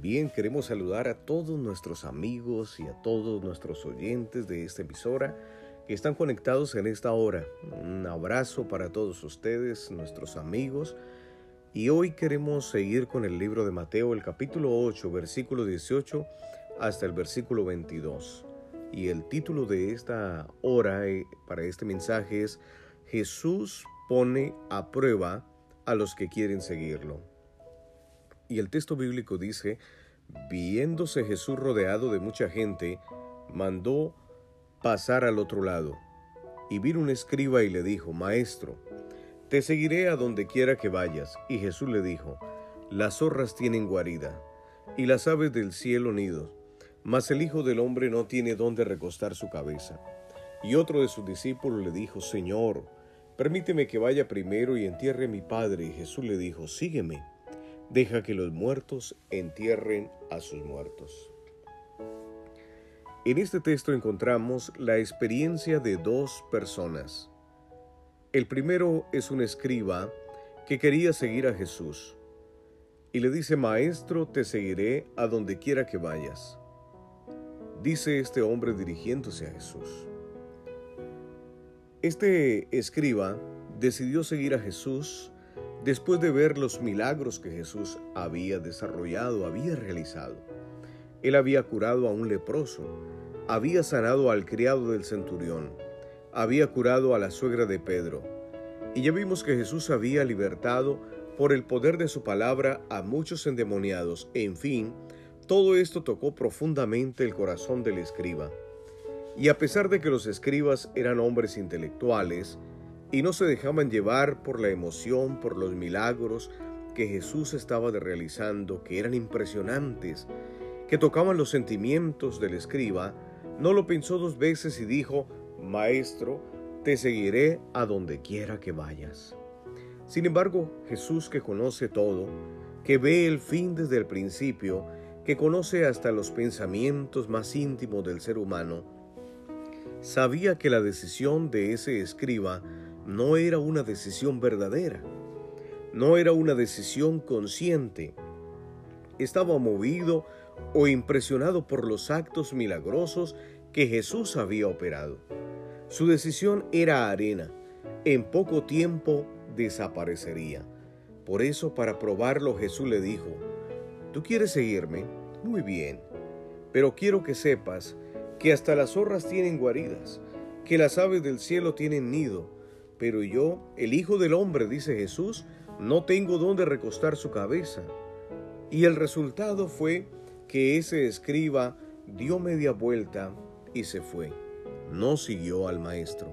Bien, queremos saludar a todos nuestros amigos y a todos nuestros oyentes de esta emisora que están conectados en esta hora. Un abrazo para todos ustedes, nuestros amigos. Y hoy queremos seguir con el libro de Mateo, el capítulo 8, versículo 18 hasta el versículo 22. Y el título de esta hora eh, para este mensaje es Jesús pone a prueba a los que quieren seguirlo. Y el texto bíblico dice, viéndose Jesús rodeado de mucha gente, mandó pasar al otro lado. Y vino un escriba y le dijo, Maestro, te seguiré a donde quiera que vayas. Y Jesús le dijo, Las zorras tienen guarida, y las aves del cielo nidos, mas el Hijo del Hombre no tiene dónde recostar su cabeza. Y otro de sus discípulos le dijo, Señor, permíteme que vaya primero y entierre a mi Padre. Y Jesús le dijo, Sígueme deja que los muertos entierren a sus muertos. En este texto encontramos la experiencia de dos personas. El primero es un escriba que quería seguir a Jesús y le dice, Maestro, te seguiré a donde quiera que vayas. Dice este hombre dirigiéndose a Jesús. Este escriba decidió seguir a Jesús después de ver los milagros que Jesús había desarrollado, había realizado. Él había curado a un leproso, había sanado al criado del centurión, había curado a la suegra de Pedro. Y ya vimos que Jesús había libertado por el poder de su palabra a muchos endemoniados. En fin, todo esto tocó profundamente el corazón del escriba. Y a pesar de que los escribas eran hombres intelectuales, y no se dejaban llevar por la emoción, por los milagros que Jesús estaba realizando, que eran impresionantes, que tocaban los sentimientos del escriba, no lo pensó dos veces y dijo, Maestro, te seguiré a donde quiera que vayas. Sin embargo, Jesús que conoce todo, que ve el fin desde el principio, que conoce hasta los pensamientos más íntimos del ser humano, sabía que la decisión de ese escriba no era una decisión verdadera, no era una decisión consciente. Estaba movido o impresionado por los actos milagrosos que Jesús había operado. Su decisión era arena. En poco tiempo desaparecería. Por eso, para probarlo, Jesús le dijo, ¿tú quieres seguirme? Muy bien, pero quiero que sepas que hasta las zorras tienen guaridas, que las aves del cielo tienen nido, pero yo, el Hijo del Hombre, dice Jesús, no tengo dónde recostar su cabeza. Y el resultado fue que ese escriba dio media vuelta y se fue. No siguió al Maestro.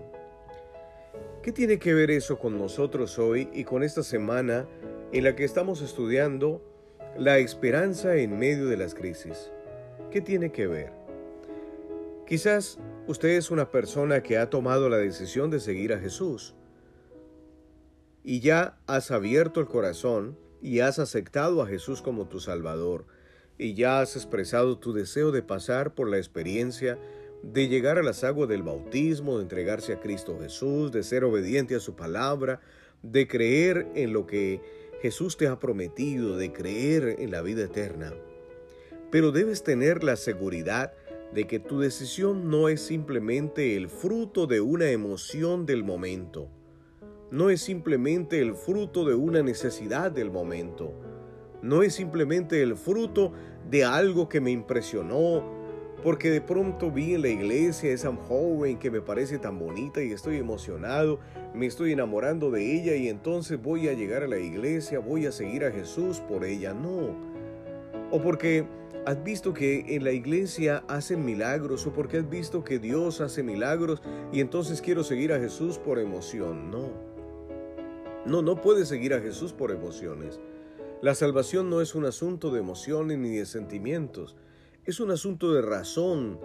¿Qué tiene que ver eso con nosotros hoy y con esta semana en la que estamos estudiando la esperanza en medio de las crisis? ¿Qué tiene que ver? Quizás usted es una persona que ha tomado la decisión de seguir a Jesús y ya has abierto el corazón y has aceptado a Jesús como tu Salvador y ya has expresado tu deseo de pasar por la experiencia de llegar a las aguas del bautismo, de entregarse a Cristo Jesús, de ser obediente a su palabra, de creer en lo que Jesús te ha prometido, de creer en la vida eterna. Pero debes tener la seguridad de que tu decisión no es simplemente el fruto de una emoción del momento, no es simplemente el fruto de una necesidad del momento, no es simplemente el fruto de algo que me impresionó, porque de pronto vi en la iglesia esa joven que me parece tan bonita y estoy emocionado, me estoy enamorando de ella y entonces voy a llegar a la iglesia, voy a seguir a Jesús por ella, no. O porque has visto que en la iglesia hacen milagros o porque has visto que Dios hace milagros y entonces quiero seguir a Jesús por emoción. No. No, no puedes seguir a Jesús por emociones. La salvación no es un asunto de emociones ni de sentimientos. Es un asunto de razón,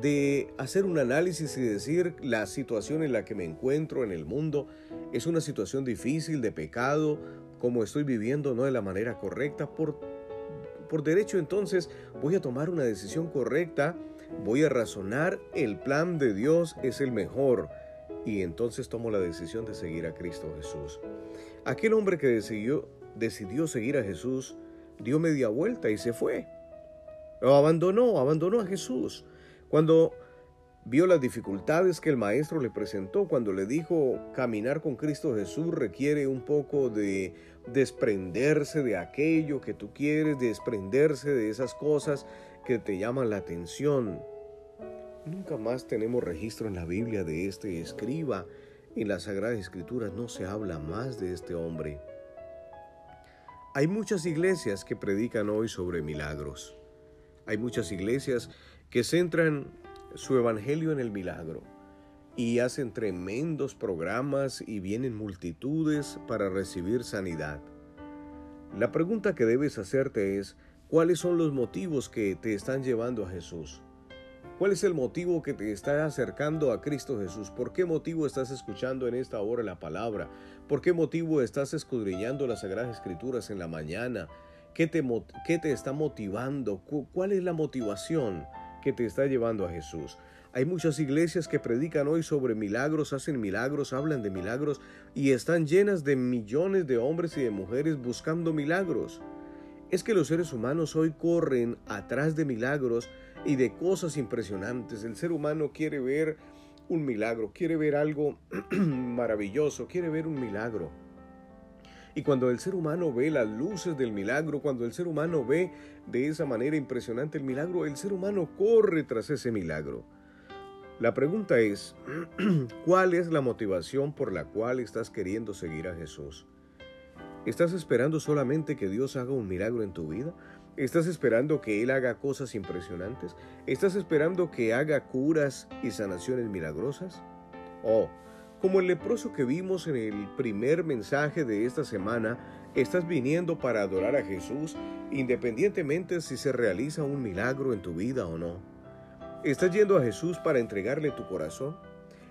de hacer un análisis y decir la situación en la que me encuentro en el mundo es una situación difícil de pecado, como estoy viviendo no de la manera correcta, por por derecho entonces voy a tomar una decisión correcta, voy a razonar, el plan de Dios es el mejor y entonces tomo la decisión de seguir a Cristo Jesús. Aquel hombre que decidió, decidió seguir a Jesús dio media vuelta y se fue. Lo abandonó, abandonó a Jesús. Cuando vio las dificultades que el maestro le presentó, cuando le dijo caminar con Cristo Jesús requiere un poco de desprenderse de aquello que tú quieres, desprenderse de esas cosas que te llaman la atención. Nunca más tenemos registro en la Biblia de este escriba. En la Sagrada Escritura no se habla más de este hombre. Hay muchas iglesias que predican hoy sobre milagros. Hay muchas iglesias que centran su evangelio en el milagro y hacen tremendos programas y vienen multitudes para recibir sanidad. La pregunta que debes hacerte es, ¿cuáles son los motivos que te están llevando a Jesús? ¿Cuál es el motivo que te está acercando a Cristo Jesús? ¿Por qué motivo estás escuchando en esta hora la palabra? ¿Por qué motivo estás escudriñando las Sagradas Escrituras en la mañana? ¿Qué te, qué te está motivando? ¿Cuál es la motivación que te está llevando a Jesús? Hay muchas iglesias que predican hoy sobre milagros, hacen milagros, hablan de milagros y están llenas de millones de hombres y de mujeres buscando milagros. Es que los seres humanos hoy corren atrás de milagros y de cosas impresionantes. El ser humano quiere ver un milagro, quiere ver algo maravilloso, quiere ver un milagro. Y cuando el ser humano ve las luces del milagro, cuando el ser humano ve de esa manera impresionante el milagro, el ser humano corre tras ese milagro. La pregunta es, ¿cuál es la motivación por la cual estás queriendo seguir a Jesús? ¿Estás esperando solamente que Dios haga un milagro en tu vida? ¿Estás esperando que Él haga cosas impresionantes? ¿Estás esperando que haga curas y sanaciones milagrosas? Oh, como el leproso que vimos en el primer mensaje de esta semana, estás viniendo para adorar a Jesús independientemente si se realiza un milagro en tu vida o no. ¿Estás yendo a Jesús para entregarle tu corazón?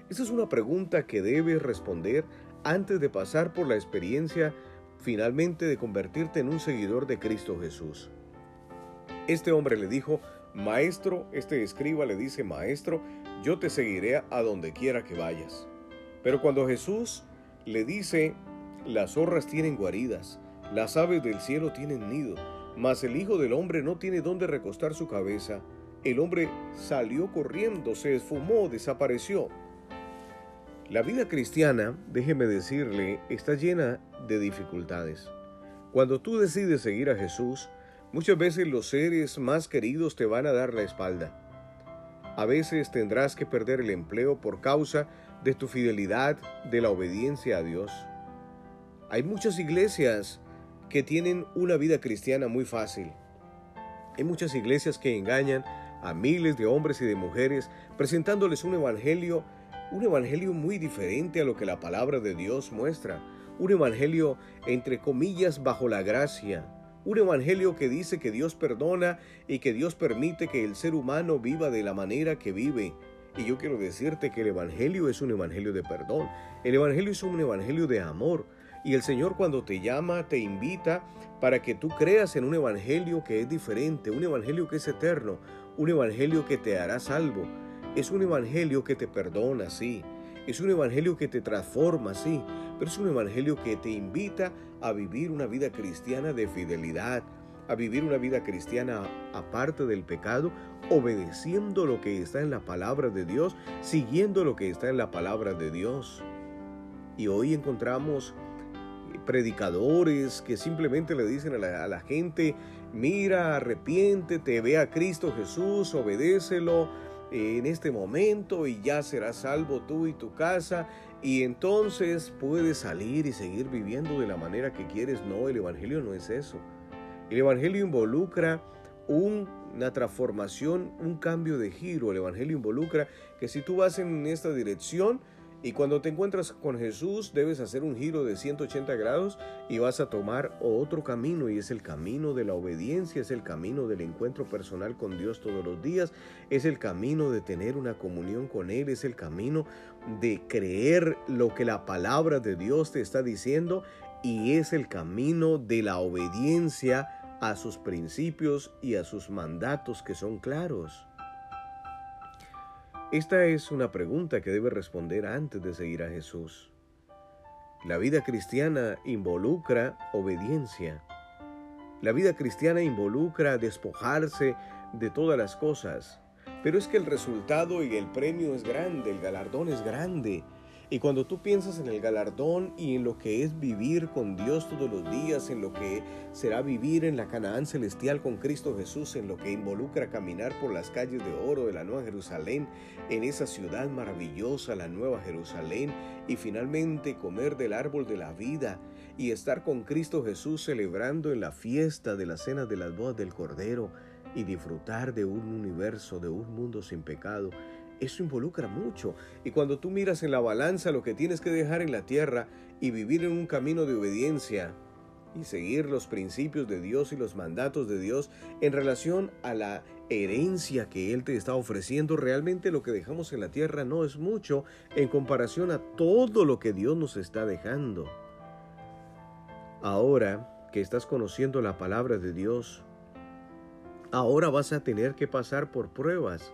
Esa es una pregunta que debes responder antes de pasar por la experiencia finalmente de convertirte en un seguidor de Cristo Jesús. Este hombre le dijo, Maestro, este escriba le dice, Maestro, yo te seguiré a donde quiera que vayas. Pero cuando Jesús le dice, las zorras tienen guaridas, las aves del cielo tienen nido, mas el Hijo del Hombre no tiene dónde recostar su cabeza, el hombre salió corriendo, se esfumó, desapareció. La vida cristiana, déjeme decirle, está llena de dificultades. Cuando tú decides seguir a Jesús, Muchas veces los seres más queridos te van a dar la espalda. A veces tendrás que perder el empleo por causa de tu fidelidad, de la obediencia a Dios. Hay muchas iglesias que tienen una vida cristiana muy fácil. Hay muchas iglesias que engañan a miles de hombres y de mujeres presentándoles un evangelio, un evangelio muy diferente a lo que la palabra de Dios muestra, un evangelio entre comillas bajo la gracia, un evangelio que dice que Dios perdona y que Dios permite que el ser humano viva de la manera que vive. Y yo quiero decirte que el evangelio es un evangelio de perdón. El evangelio es un evangelio de amor. Y el Señor cuando te llama, te invita para que tú creas en un evangelio que es diferente, un evangelio que es eterno, un evangelio que te hará salvo. Es un evangelio que te perdona, sí. Es un evangelio que te transforma, sí, pero es un evangelio que te invita a vivir una vida cristiana de fidelidad, a vivir una vida cristiana aparte del pecado, obedeciendo lo que está en la palabra de Dios, siguiendo lo que está en la palabra de Dios. Y hoy encontramos predicadores que simplemente le dicen a la, a la gente, mira, arrepiéntete, ve a Cristo Jesús, obedécelo, en este momento y ya serás salvo tú y tu casa y entonces puedes salir y seguir viviendo de la manera que quieres. No, el Evangelio no es eso. El Evangelio involucra una transformación, un cambio de giro. El Evangelio involucra que si tú vas en esta dirección, y cuando te encuentras con Jesús debes hacer un giro de 180 grados y vas a tomar otro camino y es el camino de la obediencia, es el camino del encuentro personal con Dios todos los días, es el camino de tener una comunión con Él, es el camino de creer lo que la palabra de Dios te está diciendo y es el camino de la obediencia a sus principios y a sus mandatos que son claros. Esta es una pregunta que debe responder antes de seguir a Jesús. La vida cristiana involucra obediencia. La vida cristiana involucra despojarse de todas las cosas, pero es que el resultado y el premio es grande, el galardón es grande. Y cuando tú piensas en el galardón y en lo que es vivir con Dios todos los días, en lo que será vivir en la Canaán celestial con Cristo Jesús, en lo que involucra caminar por las calles de oro de la Nueva Jerusalén, en esa ciudad maravillosa, la Nueva Jerusalén, y finalmente comer del árbol de la vida y estar con Cristo Jesús celebrando en la fiesta de la cena de las bodas del Cordero y disfrutar de un universo, de un mundo sin pecado, eso involucra mucho. Y cuando tú miras en la balanza lo que tienes que dejar en la tierra y vivir en un camino de obediencia y seguir los principios de Dios y los mandatos de Dios en relación a la herencia que Él te está ofreciendo, realmente lo que dejamos en la tierra no es mucho en comparación a todo lo que Dios nos está dejando. Ahora que estás conociendo la palabra de Dios, ahora vas a tener que pasar por pruebas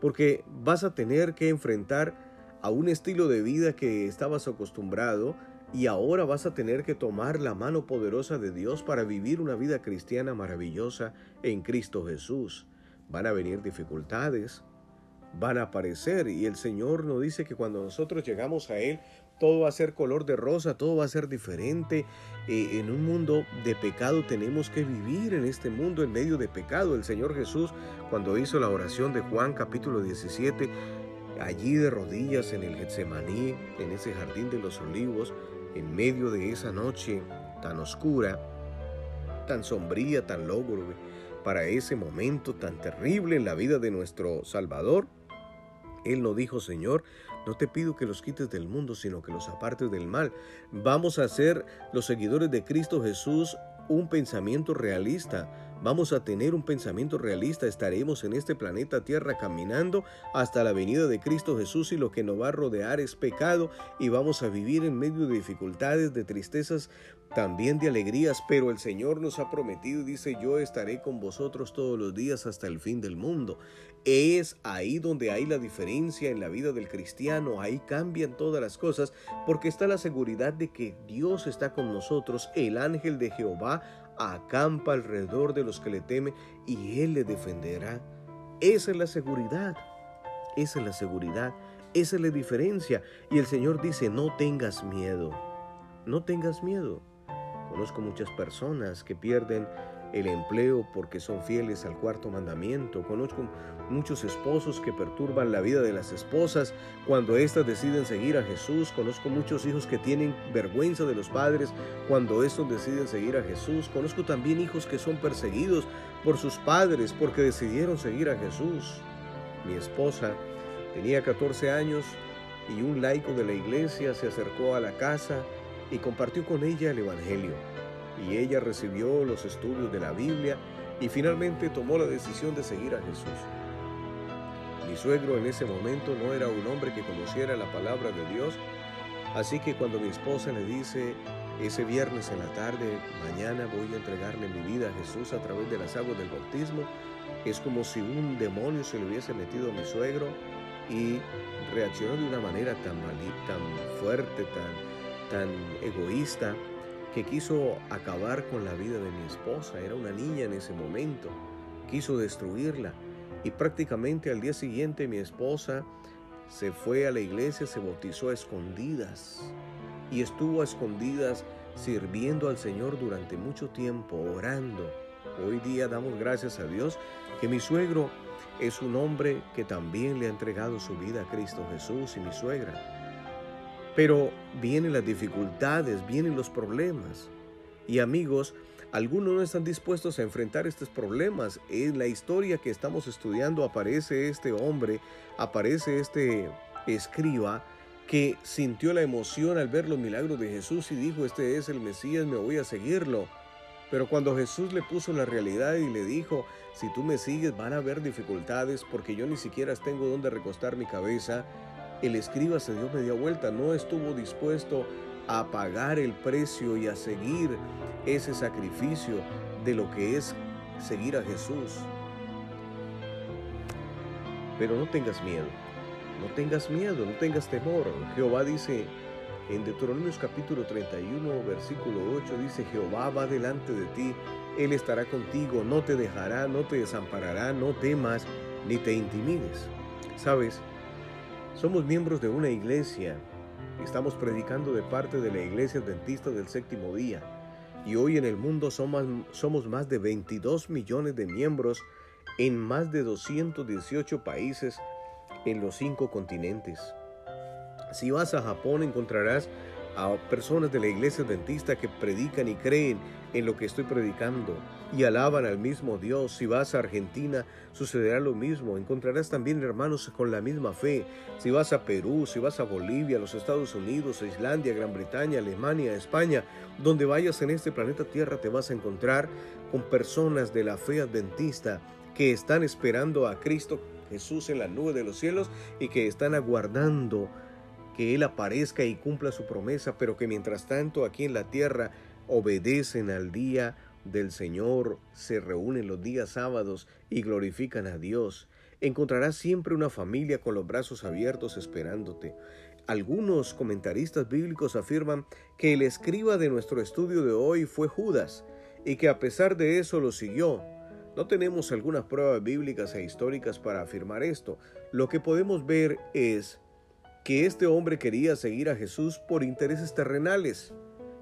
porque vas a tener que enfrentar a un estilo de vida que estabas acostumbrado y ahora vas a tener que tomar la mano poderosa de Dios para vivir una vida cristiana maravillosa en Cristo Jesús. Van a venir dificultades, van a aparecer y el Señor nos dice que cuando nosotros llegamos a Él todo va a ser color de rosa, todo va a ser diferente. Eh, en un mundo de pecado tenemos que vivir en este mundo en medio de pecado. El Señor Jesús, cuando hizo la oración de Juan capítulo 17, allí de rodillas en el Getsemaní, en ese jardín de los olivos, en medio de esa noche tan oscura, tan sombría, tan lógubre, para ese momento tan terrible en la vida de nuestro Salvador, Él no dijo, Señor, no te pido que los quites del mundo, sino que los apartes del mal. Vamos a ser los seguidores de Cristo Jesús un pensamiento realista. Vamos a tener un pensamiento realista. Estaremos en este planeta Tierra caminando hasta la venida de Cristo Jesús y lo que nos va a rodear es pecado y vamos a vivir en medio de dificultades, de tristezas, también de alegrías. Pero el Señor nos ha prometido y dice, yo estaré con vosotros todos los días hasta el fin del mundo. Es ahí donde hay la diferencia en la vida del cristiano, ahí cambian todas las cosas, porque está la seguridad de que Dios está con nosotros, el ángel de Jehová acampa alrededor de los que le temen y Él le defenderá. Esa es la seguridad, esa es la seguridad, esa es la diferencia. Y el Señor dice, no tengas miedo, no tengas miedo. Conozco muchas personas que pierden el empleo porque son fieles al cuarto mandamiento. Conozco muchos esposos que perturban la vida de las esposas cuando éstas deciden seguir a Jesús. Conozco muchos hijos que tienen vergüenza de los padres cuando estos deciden seguir a Jesús. Conozco también hijos que son perseguidos por sus padres porque decidieron seguir a Jesús. Mi esposa tenía 14 años y un laico de la iglesia se acercó a la casa y compartió con ella el Evangelio y ella recibió los estudios de la Biblia y finalmente tomó la decisión de seguir a Jesús. Mi suegro en ese momento no era un hombre que conociera la palabra de Dios, así que cuando mi esposa le dice, ese viernes en la tarde, mañana voy a entregarle mi vida a Jesús a través de las aguas del bautismo, es como si un demonio se le hubiese metido a mi suegro y reaccionó de una manera tan, tan fuerte, tan egoísta, que quiso acabar con la vida de mi esposa. Era una niña en ese momento. Quiso destruirla. Y prácticamente al día siguiente mi esposa se fue a la iglesia, se bautizó a escondidas. Y estuvo a escondidas sirviendo al Señor durante mucho tiempo, orando. Hoy día damos gracias a Dios que mi suegro es un hombre que también le ha entregado su vida a Cristo Jesús y mi suegra. Pero vienen las dificultades, vienen los problemas. Y amigos, algunos no están dispuestos a enfrentar estos problemas. En la historia que estamos estudiando aparece este hombre, aparece este escriba que sintió la emoción al ver los milagros de Jesús y dijo, este es el Mesías, me voy a seguirlo. Pero cuando Jesús le puso la realidad y le dijo, si tú me sigues van a haber dificultades porque yo ni siquiera tengo donde recostar mi cabeza, el escriba se dio media vuelta, no estuvo dispuesto a pagar el precio y a seguir ese sacrificio de lo que es seguir a Jesús. Pero no tengas miedo, no tengas miedo, no tengas temor. Jehová dice, En Deuteronomios capítulo 31, versículo 8 dice, Jehová va delante de ti, Él estará contigo, no te dejará, no te desamparará, no temas, ni te intimides. Sabes, somos miembros de una iglesia, estamos predicando de parte de la iglesia adventista del séptimo día, y hoy en el mundo somos, más de 22 millones de miembros en más de 218 países en los cinco continentes. Si vas a Japón encontrarás a personas de la iglesia adventista que predican y creen en lo que estoy predicando y alaban al mismo Dios. Si vas a Argentina, sucederá lo mismo. Encontrarás también hermanos con la misma fe. Si vas a Perú, si vas a Bolivia, los Estados Unidos, Islandia, Gran Bretaña, Alemania, España, donde vayas en este planeta Tierra te vas a encontrar con personas de la fe adventista que están esperando a Cristo Jesús en la nube de los cielos y que están aguardando que Él aparezca y cumpla su promesa, pero que mientras tanto aquí en la tierra obedecen al día del Señor, se reúnen los días sábados y glorifican a Dios. Encontrarás siempre una familia con los brazos abiertos esperándote. Algunos comentaristas bíblicos afirman que el escriba de nuestro estudio de hoy fue Judas y que a pesar de eso lo siguió. No tenemos algunas pruebas bíblicas e históricas para afirmar esto. Lo que podemos ver es que este hombre quería seguir a Jesús por intereses terrenales.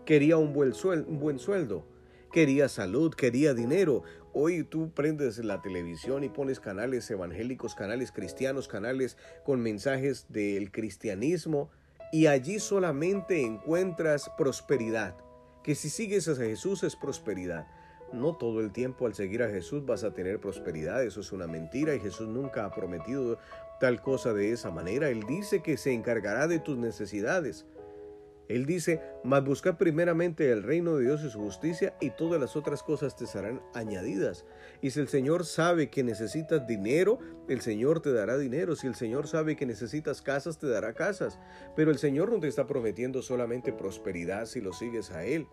Quería un buen, sueldo, quería salud, quería dinero. Hoy tú prendes la televisión y pones canales evangélicos, canales cristianos, canales con mensajes del cristianismo y allí solamente encuentras prosperidad. Que si sigues a Jesús es prosperidad. No todo el tiempo al seguir a Jesús vas a tener prosperidad, eso es una mentira y Jesús nunca ha prometido tal cosa de esa manera. Él dice que se encargará de tus necesidades. Él dice, mas busca primeramente el reino de Dios y su justicia y todas las otras cosas te serán añadidas. Y si el Señor sabe que necesitas dinero, el Señor te dará dinero. Si el Señor sabe que necesitas casas, te dará casas. Pero el Señor no te está prometiendo solamente prosperidad si lo sigues a Él.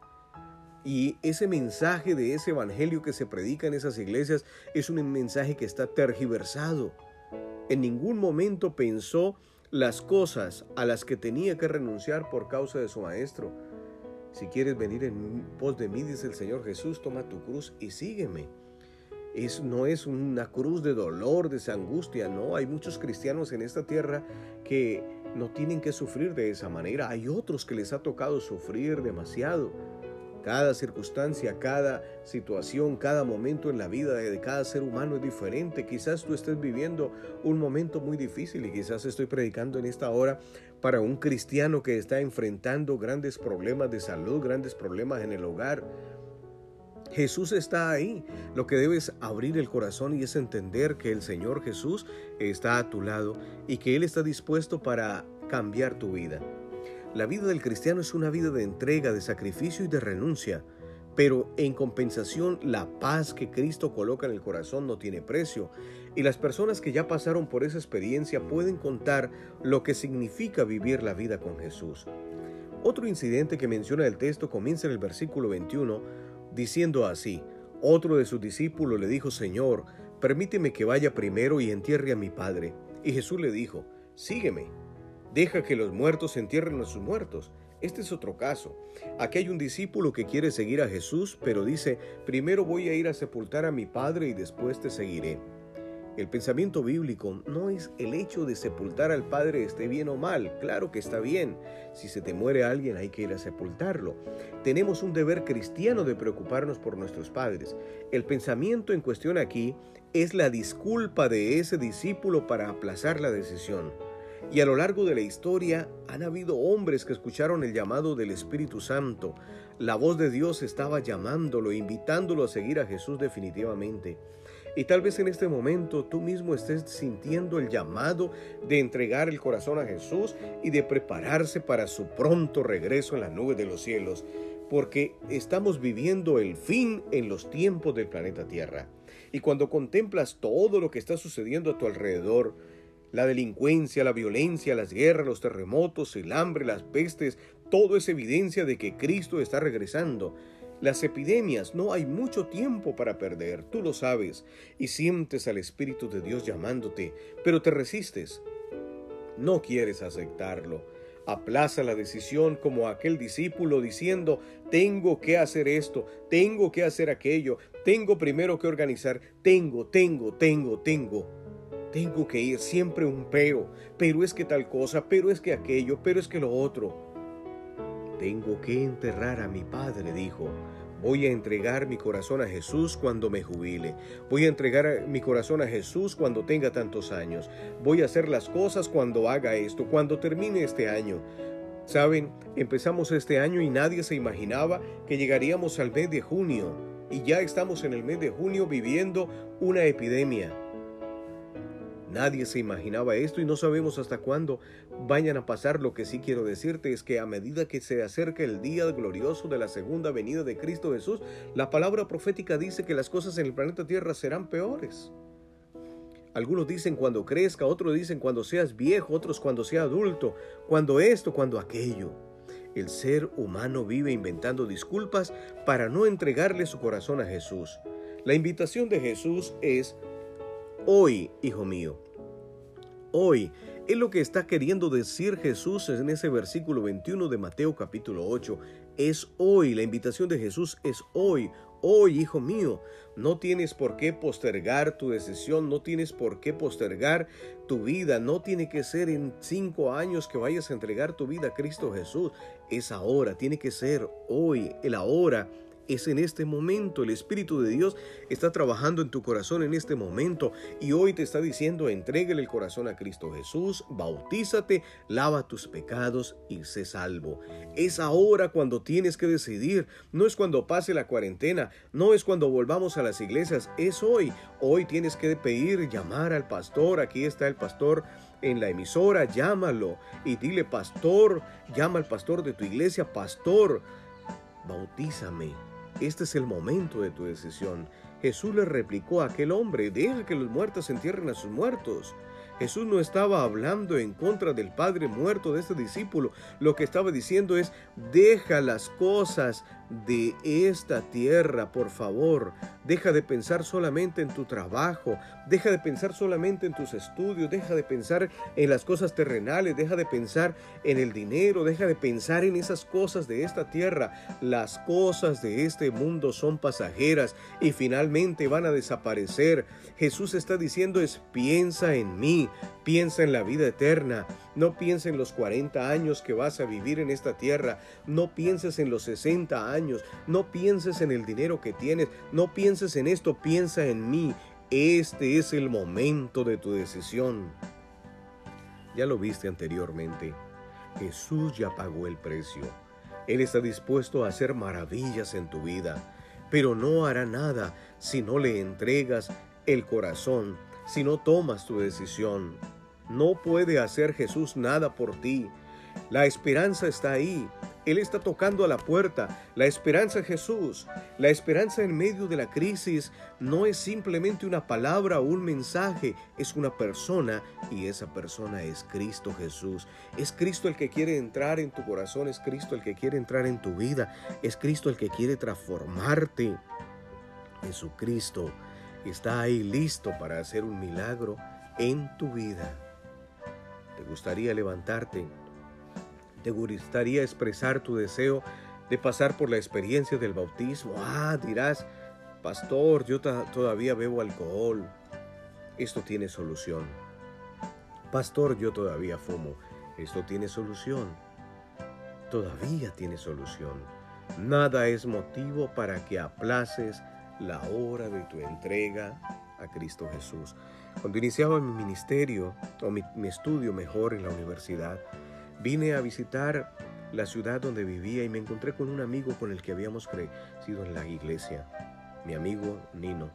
Y ese mensaje de ese evangelio que se predica en esas iglesias es un mensaje que está tergiversado. En ningún momento pensó las cosas a las que tenía que renunciar por causa de su maestro. Si quieres venir en pos de mí, dice el Señor Jesús, toma tu cruz y sígueme. Es, no es una cruz de dolor, de angustia, no. Hay muchos cristianos en esta tierra que no tienen que sufrir de esa manera. Hay otros que les ha tocado sufrir demasiado. Cada circunstancia, cada situación, cada momento en la vida de cada ser humano es diferente. Quizás tú estés viviendo un momento muy difícil y quizás estoy predicando en esta hora para un cristiano que está enfrentando grandes problemas de salud, grandes problemas en el hogar. Jesús está ahí. Lo que debes abrir el corazón y es entender que el Señor Jesús está a tu lado y que Él está dispuesto para cambiar tu vida. La vida del cristiano es una vida de entrega, de sacrificio y de renuncia, pero en compensación la paz que Cristo coloca en el corazón no tiene precio, y las personas que ya pasaron por esa experiencia pueden contar lo que significa vivir la vida con Jesús. Otro incidente que menciona el texto comienza en el versículo 21 diciendo así, otro de sus discípulos le dijo, Señor, permíteme que vaya primero y entierre a mi padre. Y Jesús le dijo, sígueme. Deja que los muertos entierren a sus muertos. Este es otro caso. Aquí hay un discípulo que quiere seguir a Jesús, pero dice, primero voy a ir a sepultar a mi padre y después te seguiré. El pensamiento bíblico no es el hecho de sepultar al padre esté bien o mal, claro que está bien. Si se te muere alguien hay que ir a sepultarlo. Tenemos un deber cristiano de preocuparnos por nuestros padres. El pensamiento en cuestión aquí es la disculpa de ese discípulo para aplazar la decisión. Y a lo largo de la historia han habido hombres que escucharon el llamado del Espíritu Santo. La voz de Dios estaba llamándolo, invitándolo a seguir a Jesús definitivamente. Y tal vez en este momento tú mismo estés sintiendo el llamado de entregar el corazón a Jesús y de prepararse para su pronto regreso en la nube de los cielos, porque estamos viviendo el fin en los tiempos del planeta Tierra. Y cuando contemplas todo lo que está sucediendo a tu alrededor, la delincuencia, la violencia, las guerras, los terremotos, el hambre, las pestes, todo es evidencia de que Cristo está regresando. Las epidemias, no hay mucho tiempo para perder, tú lo sabes, y sientes al Espíritu de Dios llamándote, pero te resistes. No quieres aceptarlo. Aplaza la decisión como aquel discípulo diciendo, tengo que hacer esto, tengo que hacer aquello, tengo primero que organizar, tengo, tengo, tengo, tengo. Tengo que ir siempre un peo, pero es que tal cosa, pero es que aquello, pero es que lo otro. Tengo que enterrar a mi padre, dijo. Voy a entregar mi corazón a Jesús cuando me jubile. Voy a entregar mi corazón a Jesús cuando tenga tantos años. Voy a hacer las cosas cuando haga esto, cuando termine este año. Saben, empezamos este año y nadie se imaginaba que llegaríamos al mes de junio. Y ya estamos en el mes de junio viviendo una epidemia. Nadie se imaginaba esto y no sabemos hasta cuándo vayan a pasar. Lo que sí quiero decirte es que a medida que se acerca el día glorioso de la segunda venida de Cristo Jesús, la palabra profética dice que las cosas en el planeta Tierra serán peores. Algunos dicen cuando crezca, otros dicen cuando seas viejo, otros cuando sea adulto, cuando esto, cuando aquello. El ser humano vive inventando disculpas para no entregarle su corazón a Jesús. La invitación de Jesús es Hoy, hijo mío, hoy es lo que está queriendo decir Jesús en ese versículo 21 de Mateo capítulo 8. Es hoy, la invitación de Jesús es hoy, hoy, hijo mío. No tienes por qué postergar tu decisión, no tienes por qué postergar tu vida, no tiene que ser en cinco años que vayas a entregar tu vida a Cristo Jesús. Es ahora, tiene que ser hoy, el ahora es en este momento. El Espíritu de Dios está trabajando en tu corazón en este momento y hoy te está diciendo, entréguele el corazón a Cristo Jesús, bautízate, lava tus pecados y sé salvo. Es ahora cuando tienes que decidir, no es cuando pase la cuarentena, no es cuando volvamos a las iglesias, es hoy. Hoy tienes que pedir, llamar al pastor, aquí está el pastor en la emisora, llámalo y dile, pastor, llama al pastor de tu iglesia, pastor, bautízame este es el momento de tu decisión. Jesús le replicó a aquel hombre, deja que los muertos entierren a sus muertos. Jesús no estaba hablando en contra del padre muerto de este discípulo. Lo que estaba diciendo es, deja las cosas de esta tierra, por favor. Deja de pensar solamente en tu trabajo, deja de pensar solamente en tus estudios, deja de pensar en las cosas terrenales, deja de pensar en el dinero, deja de pensar en esas cosas de esta tierra. Las cosas de este mundo son pasajeras y finalmente van a desaparecer. Jesús está diciendo es piensa en mí, piensa en la vida eterna, no piensa en los 40 años que vas a vivir en esta tierra, no pienses en los 60 años, no pienses en el dinero que tienes, no pienses en esto, piensa en mí. Este es el momento de tu decisión. Ya lo viste anteriormente. Jesús ya pagó el precio. Él está dispuesto a hacer maravillas en tu vida, pero no hará nada si no le entregas el corazón, si no tomas tu decisión. No puede hacer Jesús nada por ti. La esperanza está ahí. Él está tocando a la puerta. La esperanza es Jesús. La esperanza en medio de la crisis no es simplemente una palabra o un mensaje, es una persona y esa persona es Cristo Jesús. Es Cristo el que quiere entrar en tu corazón, es Cristo el que quiere entrar en tu vida, es Cristo el que quiere transformarte. Jesucristo está ahí listo para hacer un milagro en tu vida. ¿Te gustaría levantarte? ¿Te gustaría expresar tu deseo de pasar por la experiencia del bautismo? Ah, dirás, pastor, yo todavía bebo alcohol. Esto tiene solución. Pastor, yo todavía fumo. Esto tiene solución. Todavía tiene solución. Nada es motivo para que aplaces la hora de tu entrega a Cristo Jesús. Cuando iniciaba mi ministerio, o mi, estudio mejor en la universidad, vine a visitar la ciudad donde vivía y me encontré con un amigo con el que habíamos crecido en la iglesia, mi amigo Nino.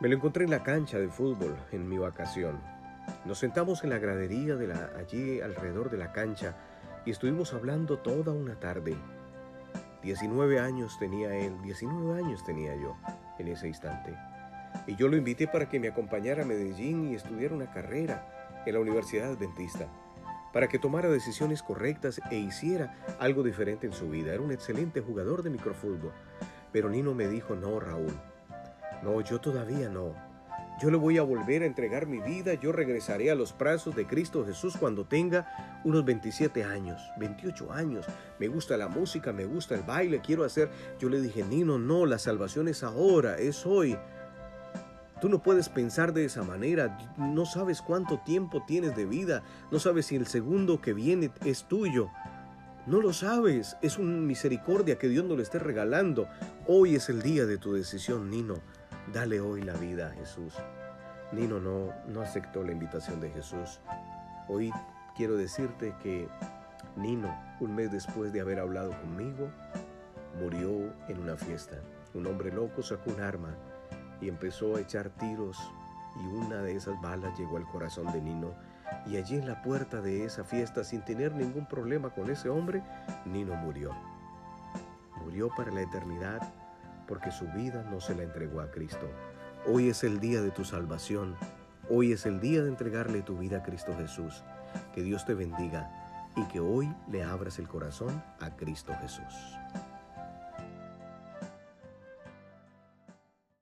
Me lo encontré en la cancha de fútbol en mi vacación. Nos sentamos en la gradería de la, allí alrededor de la cancha y estuvimos hablando toda una tarde. 19 años tenía él, 19 años tenía yo en ese instante. Y yo lo invité para que me acompañara a Medellín y estudiara una carrera en la Universidad Adventista, para que tomara decisiones correctas e hiciera algo diferente en su vida. Era un excelente jugador de microfútbol. Pero Nino me dijo, no, Raúl, no, yo todavía no. Yo le voy a volver a entregar mi vida, yo regresaré a los brazos de Cristo Jesús cuando tenga unos 27 años, 28 años. Me gusta la música, me gusta el baile, quiero hacer... Yo le dije, Nino, no, la salvación es ahora, es hoy. Tú no puedes pensar de esa manera, no sabes cuánto tiempo tienes de vida, no sabes si el segundo que viene es tuyo. No lo sabes, es una misericordia que Dios nos lo esté regalando. Hoy es el día de tu decisión, Nino. Dale hoy la vida a Jesús. Nino no, no aceptó la invitación de Jesús. Hoy quiero decirte que Nino, un mes después de haber hablado conmigo, murió en una fiesta. Un hombre loco sacó un arma y empezó a echar tiros y una de esas balas llegó al corazón de Nino y allí en la puerta de esa fiesta sin tener ningún problema con ese hombre, Nino murió. Murió para la eternidad porque su vida no se la entregó a Cristo. Hoy es el día de tu salvación. Hoy es el día de entregarle tu vida a Cristo Jesús. Que Dios te bendiga y que hoy le abras el corazón a Cristo Jesús.